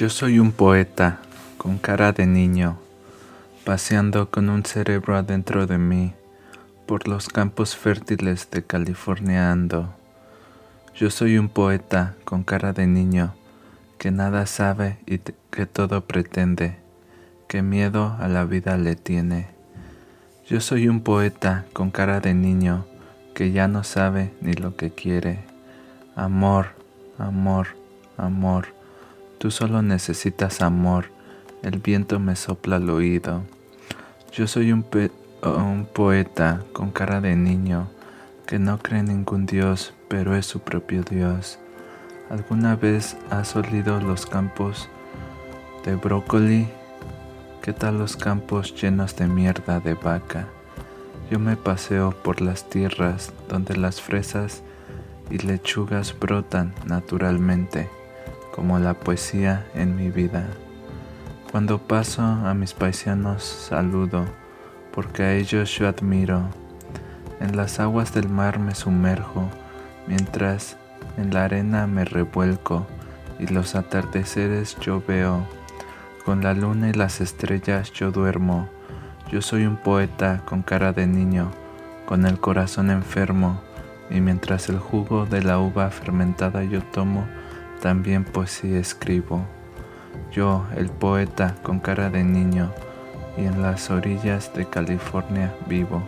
Yo soy un poeta con cara de niño, paseando con un cerebro adentro de mí por los campos fértiles de California ando. Yo soy un poeta con cara de niño que nada sabe y que todo pretende, que miedo a la vida le tiene. Yo soy un poeta con cara de niño que ya no sabe ni lo que quiere. Amor, amor, amor Tú solo necesitas amor, el viento me sopla al oído. Yo soy un, un poeta con cara de niño que no cree en ningún Dios, pero es su propio Dios. ¿Alguna vez has olido los campos de brócoli? ¿Qué tal los campos llenos de mierda de vaca? Yo me paseo por las tierras donde las fresas y lechugas brotan naturalmente como la poesía en mi vida. Cuando paso a mis paisanos saludo, porque a ellos yo admiro. En las aguas del mar me sumerjo, mientras en la arena me revuelco y los atardeceres yo veo. Con la luna y las estrellas yo duermo. Yo soy un poeta con cara de niño, con el corazón enfermo, y mientras el jugo de la uva fermentada yo tomo, también poesía escribo. Yo, el poeta con cara de niño, y en las orillas de California vivo.